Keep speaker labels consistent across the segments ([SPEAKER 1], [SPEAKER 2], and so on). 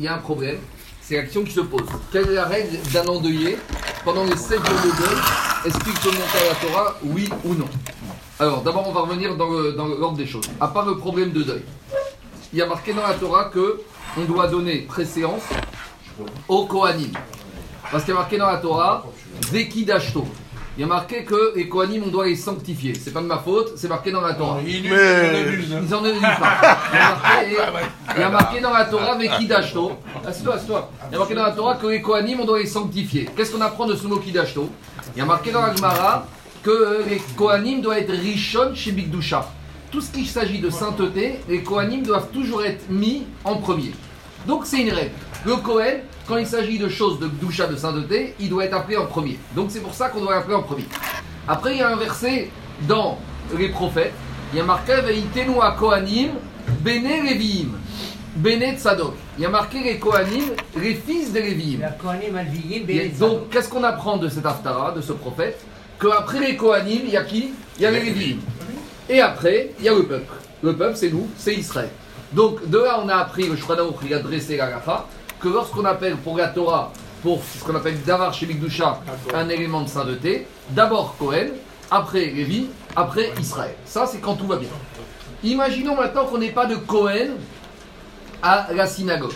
[SPEAKER 1] il y a un problème. C'est l'action qui se pose. Quelle est la règle d'un endeuillé pendant les 7 jours de deuil? Est-ce qu'il peut monter à la Torah Oui ou non? Alors, d'abord, on va revenir dans l'ordre des choses. À part le problème de deuil, il y a marqué dans la Torah que on doit donner préséance au Kohanim. Parce qu'il y a marqué dans la Torah, Zeki Dashto. Il y a marqué que les Kohanim, on doit les sanctifier. C'est pas de ma faute, c'est marqué dans la Torah.
[SPEAKER 2] Mais
[SPEAKER 1] Ils en ont pas. Il y a marqué, il y a marqué dans la Torah, Veki Dashto. Assieds-toi, assieds-toi. Il y a marqué dans la Torah que les Kohanim, on doit les sanctifier. Qu'est-ce qu'on apprend de ce mot Kidashto Il y a marqué dans la Gemara que les Kohanim doivent être Rishon chez Bigdusha. Tout ce qui s'agit de sainteté, les Kohanim doivent toujours être mis en premier. Donc c'est une règle. Le Kohen, quand il s'agit de choses de Gdusha, de sainteté, il doit être appelé en premier. Donc c'est pour ça qu'on doit l'appeler en premier. Après, il y a un verset dans les prophètes. Il y a marqué Veitenu à Kohanim, Bene Leviim, Bene Tzadok. Il y a marqué les Kohanim, les fils de Leviim.
[SPEAKER 3] La Kohanim Alviyim,
[SPEAKER 1] Et Donc, qu'est-ce qu'on apprend de cet Haftara, de ce prophète? Qu'après les Kohanim, il y a qui? Il y a les Lévi'im. Et après, il y a le peuple. Le peuple, c'est nous, c'est Israël. Donc, de là, on a appris, le Shulchan qui a dressé la Gafa, que lorsqu'on appelle pour la Torah, pour ce qu'on appelle Davar chez Mikdusha, un élément de sainteté, d'abord Kohen, après Lévi, après Israël. Ça, c'est quand tout va bien. Imaginons maintenant qu'on n'ait pas de Kohen à la synagogue.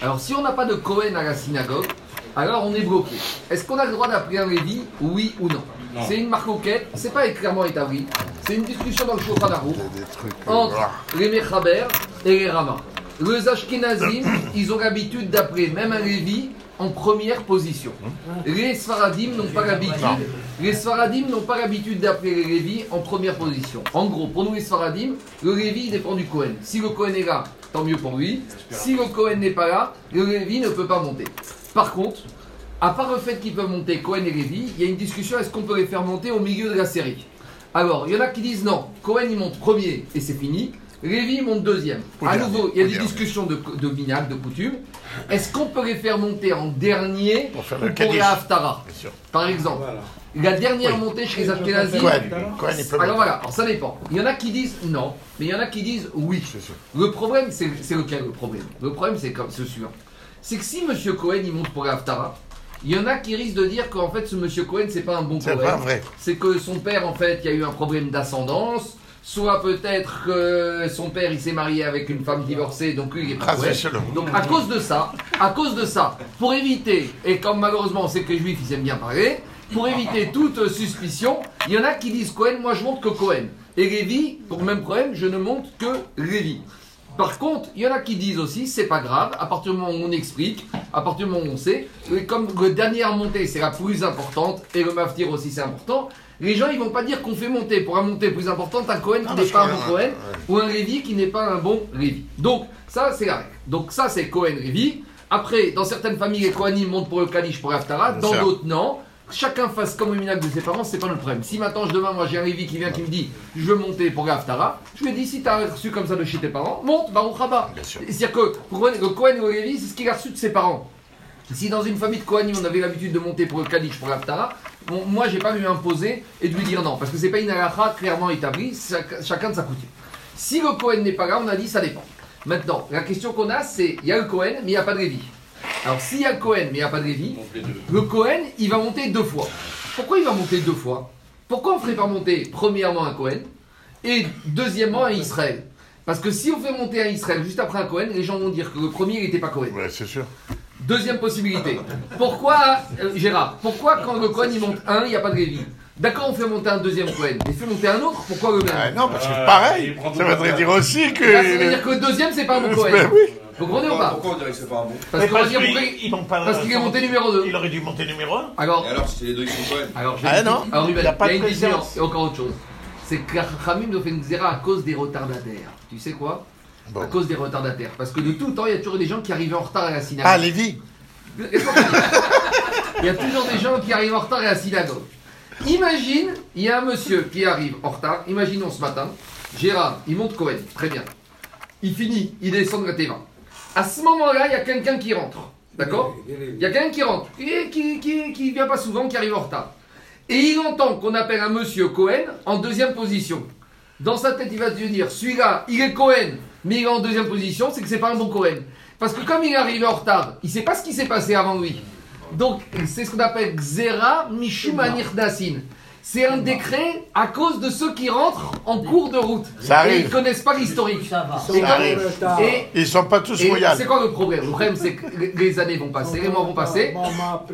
[SPEAKER 1] Alors, si on n'a pas de Cohen à la synagogue, alors on est bloqué. Est-ce qu'on a le droit d'appeler un Lévi Oui ou non, C'est une marcoquette, c'est pas clairement établi. C'est une discussion dans le Shulchan Aruch entre les Mechaber et les Rama. Les Ashkenazim, ils ont l'habitude d'appeler même un Lévi en première position. Les Sfaradim n'ont pas l'habitude. Les Sfaradim n'ont pas l'habitude d'appeler les Lévi en première position. En gros, pour nous les Sfaradim, le Lévi dépend du Cohen. Si le Cohen est là, tant mieux pour lui. Si le Cohen n'est pas là, le Lévi ne peut pas monter. Par contre, à part le fait qu'ils peuvent monter Cohen et Lévi, il y a une discussion est-ce qu'on peut les faire monter au milieu de la série? Alors, il y en a qui disent non, Cohen il monte premier et c'est fini. Lévi monte deuxième.
[SPEAKER 2] Au
[SPEAKER 1] à
[SPEAKER 2] dernier,
[SPEAKER 1] nouveau, il y a des
[SPEAKER 2] dernier.
[SPEAKER 1] discussions de, de de coutume. Est-ce qu'on peut les faire monter en dernier
[SPEAKER 2] Pour faire le
[SPEAKER 1] pour la Haftara
[SPEAKER 2] Bien sûr.
[SPEAKER 1] Par exemple, la dernière
[SPEAKER 2] Oui.
[SPEAKER 1] montée chez les Ashkenazim. Alors voilà, alors ça dépend. Il y en a qui disent non, mais il y en a qui disent oui. Le problème, c'est lequel le problème? Le problème, c'est comme ce suivant. C'est que si M. Cohen, il monte pour la Haftara, il y en a qui risquent de dire qu'en fait, ce M. Cohen, c'est pas un bon
[SPEAKER 2] C'est
[SPEAKER 1] Cohen.
[SPEAKER 2] pas vrai.
[SPEAKER 1] C'est que son père, en fait, il y a eu un problème d'ascendance. Soit peut-être que son père, il s'est marié avec une femme divorcée, donc lui, il est pas
[SPEAKER 2] v'shalom.
[SPEAKER 1] Donc à cause de ça, à cause de ça, pour éviter, et comme malheureusement on sait que les juifs ils aiment bien parler, pour éviter toute suspicion, il y en a qui disent Cohen, moi je monte que Cohen. Et Lévi, pour le même problème, je ne monte que Lévi. Par contre, il y en a qui disent aussi, c'est pas grave, à partir du moment où on explique, à partir du moment où on sait, et comme le dernière montée c'est la plus importante, et le maftir aussi c'est important, les gens ils vont pas dire qu'on fait monter pour un montée plus importante un Cohen qui
[SPEAKER 2] Ah,
[SPEAKER 1] n'est pas un bon Cohen, ou un Lévi qui n'est pas un bon Lévi. Donc, ça, c'est la règle. Donc, ça, c'est Cohen Lévi. Après, dans certaines familles, les Kohanim montent pour le Kalish, pour l'Aftara. Dans d'autres, non. Chacun fasse comme le minag de ses parents, c'est pas le problème. Si maintenant, demain, moi, j'ai un Lévi qui vient qui me dit je veux monter pour l'Aftara, je lui dis si tu as reçu comme ça de chez tes parents, monte, Baruch Haba. C'est-à-dire que le Cohen ou le Lévi, c'est ce qu'il a reçu de ses parents. Si dans une famille de Kohanim, on avait l'habitude de monter pour le Kaddish, pour l'Aftara, bon, moi, j'ai pas lui imposer et de lui dire non, parce que c'est pas une halakha clairement établie, chac- chacun de sa coutume. Si le Cohen n'est pas là, on a dit ça dépend. Maintenant, la question qu'on a, c'est il y a le Cohen, mais il n'y a pas de Lévi. Alors, s'il y a le Cohen, mais il n'y a pas de Lévi, le Cohen, il va monter deux fois. Pourquoi il va monter deux fois? Pourquoi on ne ferait pas monter premièrement un Cohen et deuxièmement un Israël? Parce que si on fait monter un Israël juste après un Cohen, les gens vont dire que le premier, il n'était pas Cohen.
[SPEAKER 2] Ouais, c'est sûr.
[SPEAKER 1] Deuxième possibilité. Pourquoi, euh, Gérard, pourquoi quand le Cohen il monte un, il n'y a pas de Lévi D'accord, on fait monter un deuxième Cohen. Et fait monter un autre, pourquoi le même
[SPEAKER 2] Ah, non, parce que
[SPEAKER 4] Euh,
[SPEAKER 2] pareil, ça voudrait dire aussi que.
[SPEAKER 1] Là, ça veut dire que le deuxième, c'est pas un bon Cohen.
[SPEAKER 2] Ben oui.
[SPEAKER 1] Vous comprenez ou pas
[SPEAKER 5] Pourquoi on dirait que c'est pas un bon
[SPEAKER 1] Parce
[SPEAKER 4] Mais
[SPEAKER 1] qu'on va
[SPEAKER 4] parce
[SPEAKER 1] dire
[SPEAKER 4] qu'il-
[SPEAKER 1] pourquoi-
[SPEAKER 4] ils n'ont pas-
[SPEAKER 1] Parce qu'il est monté numéro 2.
[SPEAKER 4] Il aurait dû monter numéro 1.
[SPEAKER 1] Alors,
[SPEAKER 5] Et alors, si les deux ils sont Cohen
[SPEAKER 1] alors j'ai
[SPEAKER 2] Ah,
[SPEAKER 1] une
[SPEAKER 2] non
[SPEAKER 1] alors, Ruben,
[SPEAKER 4] Il y a pas
[SPEAKER 1] il y a
[SPEAKER 4] de
[SPEAKER 1] une différence. Et encore autre chose. C'est que Khamim nous fait une zéra à cause des retardataires. Tu sais quoi?
[SPEAKER 2] Bon.
[SPEAKER 1] À cause des retardataires. Parce que de tout temps, il y a toujours des gens qui arrivaient en retard à la synagogue.
[SPEAKER 2] Ah, Lévi.
[SPEAKER 1] Il y a toujours des gens qui arrivent en retard à la synagogue. Imagine, il y a un monsieur qui arrive en retard. Imaginons ce matin, Gérard, il monte Cohen, très bien. Il finit, il descend de la T20. À ce moment-là, il y a quelqu'un qui rentre. D'accord Il y a quelqu'un qui rentre, qui, qui, qui, qui vient pas souvent, qui arrive en retard. Et il entend qu'on appelle un monsieur Cohen en deuxième position. Dans sa tête, il va se dire celui-là, il est Cohen, mais il est en deuxième position, c'est que c'est pas un bon Cohen. Parce que comme il est arrivé en retard, il ne sait pas ce qui s'est passé avant lui. Donc, c'est ce qu'on appelle Xera Mishumanir Dasin. C'est un décret à cause de ceux qui rentrent en cours de route.
[SPEAKER 2] Ça
[SPEAKER 1] Et ils ne connaissent pas l'historique.
[SPEAKER 3] Ça va.
[SPEAKER 1] Et,
[SPEAKER 2] Ça
[SPEAKER 1] comme-
[SPEAKER 2] arrive.
[SPEAKER 1] et-
[SPEAKER 2] Ils sont pas tous
[SPEAKER 1] et
[SPEAKER 2] royaux.
[SPEAKER 1] c'est quoi le problème? Le problème, c'est que les- années vont passer, les mois vont passer.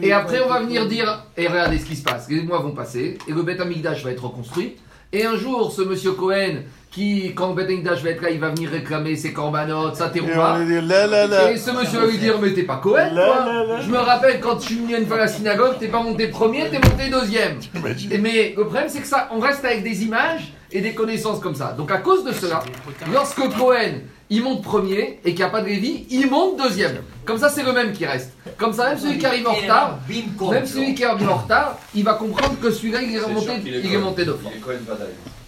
[SPEAKER 1] Et après, on va venir dire, et regardez ce qui se passe, les mois vont passer, et le Beth Amikdash va être reconstruit. Et un jour, ce monsieur Cohen, qui, quand le Beth Amikdash va être là, il va venir réclamer ses corbanotes, sa terouma. Et ce monsieur va lui dire, mais t'es pas Cohen. Je me rappelle quand je suis venu une fois à la synagogue, t'es pas monté premier, t'es monté deuxième. Et Mais le problème, c'est que ça, on reste avec des images et des connaissances comme ça. Donc à cause de cela, lorsque Cohen, il monte premier et qu'il n'y a pas de Lévi, il monte deuxième. Comme ça, c'est le même qui reste. Comme ça, même celui qui arrive en retard, même celui qui arrive en retard, il va comprendre que celui-là, il est remonté, il est
[SPEAKER 5] Cohen.
[SPEAKER 1] monté deux fois.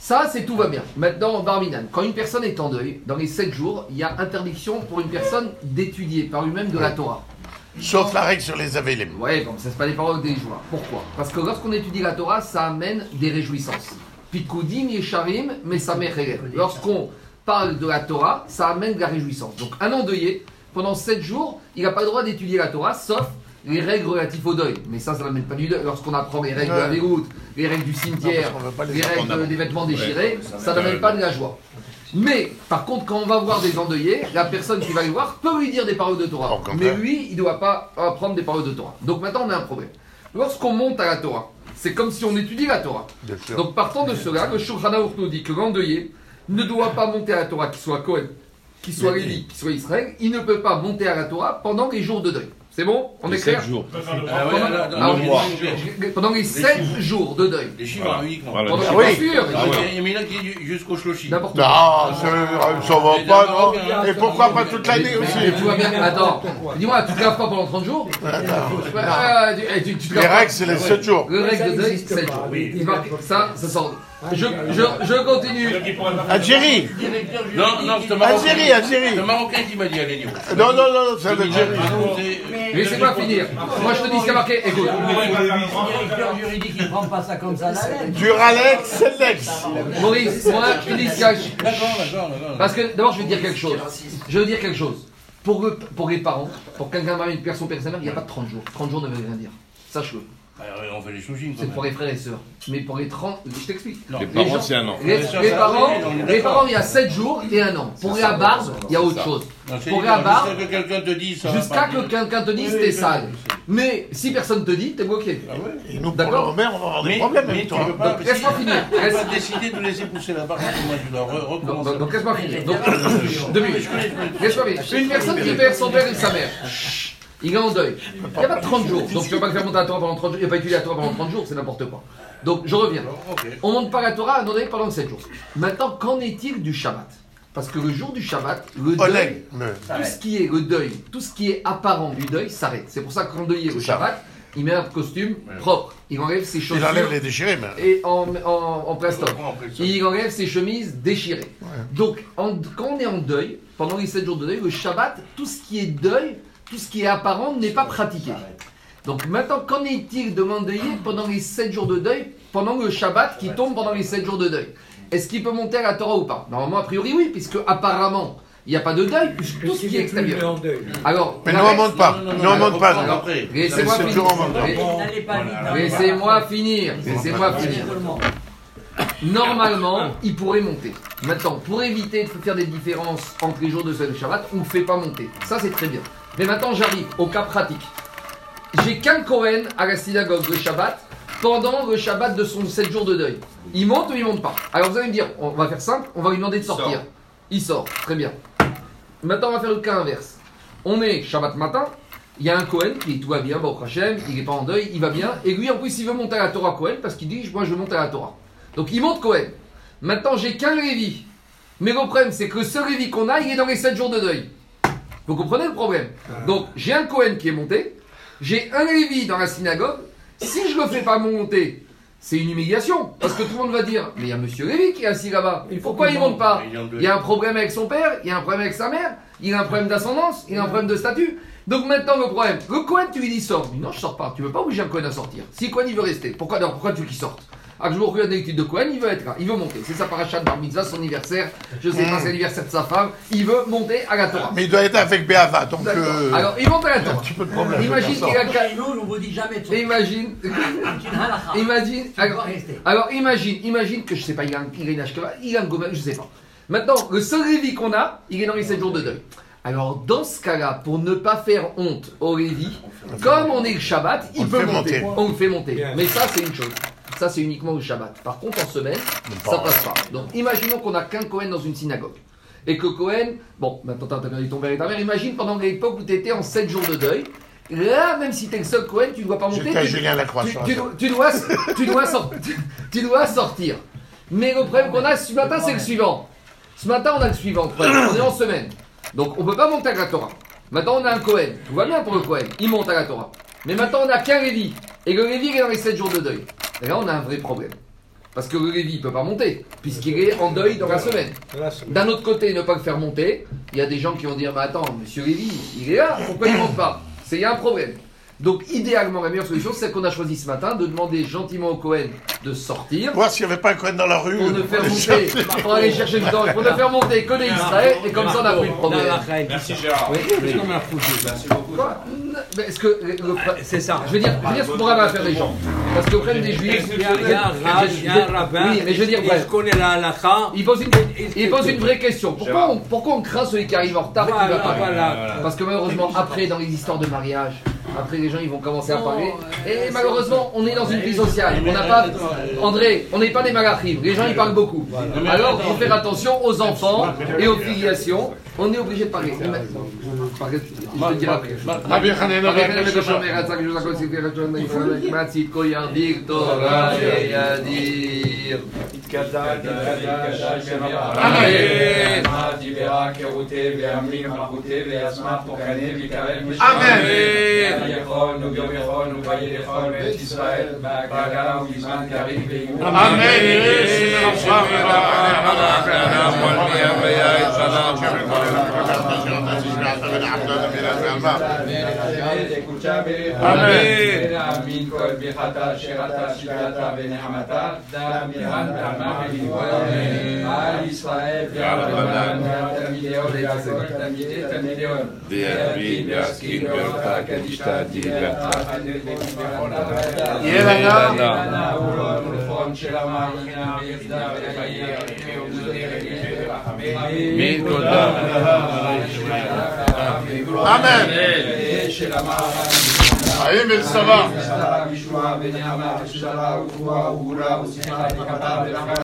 [SPEAKER 1] Ça, c'est tout va bien. Maintenant, Barminan, quand une personne est en deuil, dans les 7 jours, il y a interdiction pour une personne d'étudier par lui-même de la Torah.
[SPEAKER 2] Sauf la règle sur les Avelim.
[SPEAKER 1] Ouais, comme ça, c'est pas des paroles des joies. Pourquoi? Parce que lorsqu'on étudie la Torah, ça amène des réjouissances. Pikudim, Yesharim, mais ça Lorsqu'on parle de la Torah, ça amène de la réjouissance. Donc, un endeuillé, pendant 7 jours, il n'a pas le droit d'étudier la Torah, sauf les règles relatives au deuil. Mais ça, ça n'amène pas du deuil. Lorsqu'on apprend les règles de la
[SPEAKER 2] Ouais.
[SPEAKER 1] Véroute, les règles du cimetière,
[SPEAKER 2] les
[SPEAKER 1] règles des vêtements déchirés,
[SPEAKER 5] ça
[SPEAKER 1] ça
[SPEAKER 5] amène-
[SPEAKER 1] n'amène pas de la joie. Mais, par contre, quand on va voir des endeuillés, la personne qui va les voir peut lui dire des paroles de Torah. Mais lui, il ne doit pas apprendre des paroles de Torah. Donc maintenant, on a un problème. Lorsqu'on monte à la Torah, c'est comme si on étudie la Torah. Donc partant de cela, le Shulchan Aruch nous dit que l'endeuillé ne doit pas monter à la Torah, qu'il soit Cohen, qu'il soit Lévi, qu'il soit Israël, il ne peut pas monter à la Torah pendant les jours de deuil. C'est bon On est clair
[SPEAKER 4] jours.
[SPEAKER 6] Ah
[SPEAKER 1] Pendant- Ah, les 7 jours de deuil.
[SPEAKER 6] Les chiffres uniquement.
[SPEAKER 4] Voilà.
[SPEAKER 1] Pendant,
[SPEAKER 2] Ah
[SPEAKER 1] bien
[SPEAKER 2] oui.
[SPEAKER 1] sûr,
[SPEAKER 4] Ah ouais.
[SPEAKER 6] Il y en a qui est jusqu'au shloshi.
[SPEAKER 1] n'importe quoi.
[SPEAKER 2] Non, ça ça va pas, non. Et pourquoi pas toute l'année aussi
[SPEAKER 1] tu vois bien, attends, dis-moi, tu te laves pas pendant 30 jours Ouais, ah, tu, eh, te
[SPEAKER 2] Les règles, c'est les 7 jours.
[SPEAKER 1] Le règle de deuil,
[SPEAKER 3] existe
[SPEAKER 1] 7
[SPEAKER 3] pas.
[SPEAKER 1] jours.
[SPEAKER 3] Oui.
[SPEAKER 1] Il va- Ça, ça sort. Je, je, je continue.
[SPEAKER 2] Algérie
[SPEAKER 6] Non, non, c'est.
[SPEAKER 2] Algérie, Algérie
[SPEAKER 6] C'est un Marocain qui m'a dit, allez.
[SPEAKER 2] Non, non, non, c'est l'Algérie.
[SPEAKER 1] Laissez-moi finir. Moi, je te dis ce qu'il y a marqué. Écoute.
[SPEAKER 3] Le directeur juridique, il prend pas ça comme ça.
[SPEAKER 2] Duralex, c'est l'ex.
[SPEAKER 1] Maurice, moi, initiation.
[SPEAKER 6] D'accord, d'accord, d'accord.
[SPEAKER 1] Parce que d'abord, je vais te dire quelque chose. Je veux dire quelque chose. Pour, le- pour les parents, pour quelqu'un marie une personne père sa mère, il n'y a pas de 30 jours. 30 jours ne veut rien dire. Sache-le.
[SPEAKER 6] Alors, on fait les quand
[SPEAKER 1] C'est pour les frères et sœurs. Mais pour les 30, je t'explique.
[SPEAKER 4] Les
[SPEAKER 1] Les
[SPEAKER 4] parents, c'est un an.
[SPEAKER 1] Les, les parents,
[SPEAKER 6] oui,
[SPEAKER 1] les parents, il y a 7 jours et un an. Pour la barbe, il y a autre chose.
[SPEAKER 6] Non,
[SPEAKER 1] Pour barbe,
[SPEAKER 6] Jusqu'à que quelqu'un te dise,
[SPEAKER 1] Jusqu'à que quelqu'un te dise t'es sale. Mais si personne te dit, t'es bloqué.
[SPEAKER 6] Ah ouais
[SPEAKER 2] Et nous, pour
[SPEAKER 1] D'accord.
[SPEAKER 2] mères, on va avoir des
[SPEAKER 6] Mais,
[SPEAKER 2] problèmes
[SPEAKER 6] mais tu
[SPEAKER 2] toi.
[SPEAKER 6] peux pas,
[SPEAKER 1] Donc, laisse-moi finir.
[SPEAKER 6] Tu pas décider de laisser pousser la barbe, moi je dois recommencer.
[SPEAKER 1] donc, laisse-moi finir. Donc, deux minutes. Laisse-moi finir. Une personne qui perd son père et sa mère. Il est en deuil. Il n'y a pas de 30 jours. Donc tu ne peux pas le faire monter à la Torah pendant 30 jours. Il n'y a pas étudié la Torah pendant 30 jours, c'est n'importe quoi. Donc je reviens. On monte pas la Torah à un pendant 7 jours. Maintenant, qu'en est-il du Shabbat? Parce que le jour du Shabbat, le deuil, tout ce qui est le deuil, tout ce qui est apparent du deuil s'arrête. C'est pour ça que quand le deuil est. Shabbat, il met un costume propre. Il enlève ses
[SPEAKER 2] Il
[SPEAKER 1] chaussures
[SPEAKER 2] enlève les déchirés, mais.
[SPEAKER 1] et en, en. Il enlève ses chemises déchirées. Donc, en- quand on est en deuil, pendant les 7 jours de deuil, le Shabbat, tout ce qui est deuil, tout ce qui est apparent n'est pas pratiqué. Donc maintenant, qu'en est-il de m'endeuiller pendant les 7 jours de deuil, pendant le Shabbat qui tombe pendant les 7 jours de deuil? Est-ce qu'il peut monter à la Torah ou pas? Normalement, a priori, oui, puisque apparemment, il n'y a pas de deuil, puisque tout ce qui est extérieur. Alors,
[SPEAKER 2] Mais
[SPEAKER 1] la
[SPEAKER 2] nous, on
[SPEAKER 1] règle-
[SPEAKER 2] monte pas.
[SPEAKER 6] Non, non, non,
[SPEAKER 2] Nous, on
[SPEAKER 6] non,
[SPEAKER 2] monte pas.
[SPEAKER 6] non,
[SPEAKER 2] nous.
[SPEAKER 6] après.
[SPEAKER 1] Laissez-moi finir. Laissez-moi finir. Laissez-moi finir. Normalement, il pourrait monter. Maintenant, pour éviter de faire des différences entre les jours de Shabbat, on ne fait pas monter. Ça, c'est très bien. Mais maintenant, j'arrive au cas pratique. J'ai qu'un Cohen à la synagogue le Shabbat pendant le Shabbat de son 7 jours de deuil. Il monte ou il monte pas? Alors vous allez me dire, on va faire simple, on va lui demander de
[SPEAKER 5] sort.
[SPEAKER 1] sortir. Il sort, très bien. Maintenant, on va faire le cas inverse. On est Shabbat matin, il y a un Cohen qui tout va bien, bon Hachem, il n'est pas en deuil, il va bien. Et lui, en plus, il veut monter à la Torah Cohen parce qu'il dit, moi je veux monter à la Torah. Donc il monte Cohen. Maintenant, j'ai qu'un Lévi. Mais le problème, c'est que ce Lévi qu'on a, il est dans les 7 jours de deuil. Vous comprenez le problème Donc j'ai un Cohen qui est monté, j'ai un Lévi dans la synagogue. Si je ne le fais pas monter, c'est une humiliation. Parce que tout le monde va dire, mais il y a monsieur Lévi qui est assis là-bas. Pourquoi il ne monte pas
[SPEAKER 6] Il
[SPEAKER 1] y a un problème avec son père, il y a un problème avec sa mère, il a un problème d'ascendance, il a un problème de statut. Donc maintenant le problème, le Cohen tu lui dis sors. Non je sors pas, tu veux pas obliger un Cohen à sortir. Si le Cohen il veut rester, pourquoi alors pourquoi tu veux qu'il sorte? Akshbourg a l'étude de Cohen, il veut être là, il veut monter. C'est sa parachat bar mitzvah, son anniversaire, je sais pas, c'est l'anniversaire de sa femme, il veut monter à la Torah.
[SPEAKER 2] Mais il doit être avec Béava, donc. Euh,
[SPEAKER 1] Alors, il monte à la Torah.
[SPEAKER 2] un petit peu de problème.
[SPEAKER 1] Imagine qu'il a
[SPEAKER 3] on vous dit jamais de.
[SPEAKER 1] Imagine, imagine, alors, imagine, imagine que je sais pas, il a, un- il a une il a un gomel, je sais pas. Maintenant, le seul Lévi qu'on a, il est dans les 7 jours de deuil. Alors, dans ce cas-là, pour ne pas faire honte au Lévi, comme on est le Shabbat, il
[SPEAKER 2] On
[SPEAKER 1] peut monter. On le fait monter. Mais ça, c'est une chose. Ça, c'est uniquement le Shabbat. Par contre, en semaine, ça passe pas. Donc, imaginons qu'on a qu'un Cohen dans une synagogue. Et que Cohen, bon, maintenant t'as perdu ton père et ta mère, imagine pendant l'époque où tu étais en 7 jours de deuil, là, même si tu es le seul Cohen, tu ne dois pas monter. Tu-
[SPEAKER 2] Julien
[SPEAKER 1] tu,
[SPEAKER 2] Lacroix.
[SPEAKER 1] tu dois- tu dois, tu, dois sor- tu- tu dois sortir. Mais le problème qu'on a ce matin, c'est le suivant. Ce matin, on a le suivant. problème. On est en semaine. Donc, on ne peut pas monter à la Torah. Maintenant, on a un Cohen. Tout va bien pour le Cohen. Il monte à la Torah. Mais maintenant, on n'a qu'un Lévi. Et le Lévi il est dans les 7 jours de deuil. Et là, on a un vrai problème. Parce que le Lévi ne peut pas monter, puisqu'il est en deuil dans la semaine. D'un autre côté, ne pas le faire monter, il y a des gens qui vont dire Mais attends, monsieur Lévi, il est là, pourquoi il ne monte pas? C'est il y a un problème. Donc, idéalement, la meilleure solution, c'est celle qu'on a choisie ce matin de demander gentiment au Cohen de sortir
[SPEAKER 2] Voir s'il n'y avait pas un Cohen dans la rue.
[SPEAKER 1] pour ne faire
[SPEAKER 2] les
[SPEAKER 1] monter, pour aller chercher le temps, pour ne faire monter que des Israël, et comme ça on a pris le problème.
[SPEAKER 5] Merci Gérard.
[SPEAKER 1] Oui, oui.
[SPEAKER 4] Comme un fou.
[SPEAKER 5] Merci beaucoup.
[SPEAKER 1] Quoi? Mais Est-ce que le- le-
[SPEAKER 4] C'est ça.
[SPEAKER 1] je veux dire, je veux dire ce qu'on va faire les gens, parce que problème des Juifs,
[SPEAKER 4] Il y a, un rabbin.
[SPEAKER 1] Oui, mais je veux dire,
[SPEAKER 4] il
[SPEAKER 1] bref.
[SPEAKER 4] connaît la halakha.
[SPEAKER 1] il pose une, il pose une vraie question. Pourquoi on, pourquoi on craint celui qui arrive en retard et qui va pas
[SPEAKER 4] voilà.
[SPEAKER 1] Parce que malheureusement, après, dans les histoires de mariage, après les gens ils vont commencer à parler. Et malheureusement, on est dans une vie sociale. On n'a pas. André, on n'est pas des malachim. Les gens ils parlent beaucoup. Alors, il faut faire attention aux enfants et aux filiations. On est obligé de parler. Je te dirai après.
[SPEAKER 2] آمين آمين كل بخطا شغطا شغطا بنعمتا دامها داما آل إسرائيل يا ربنا تميليون يا كل تميلي تميليون
[SPEAKER 7] ديابين ياسكين يرتا كدشتا ديلتا
[SPEAKER 2] يلنا
[SPEAKER 7] يلنا
[SPEAKER 2] ورون شلما يلنا يلنا mais ça va.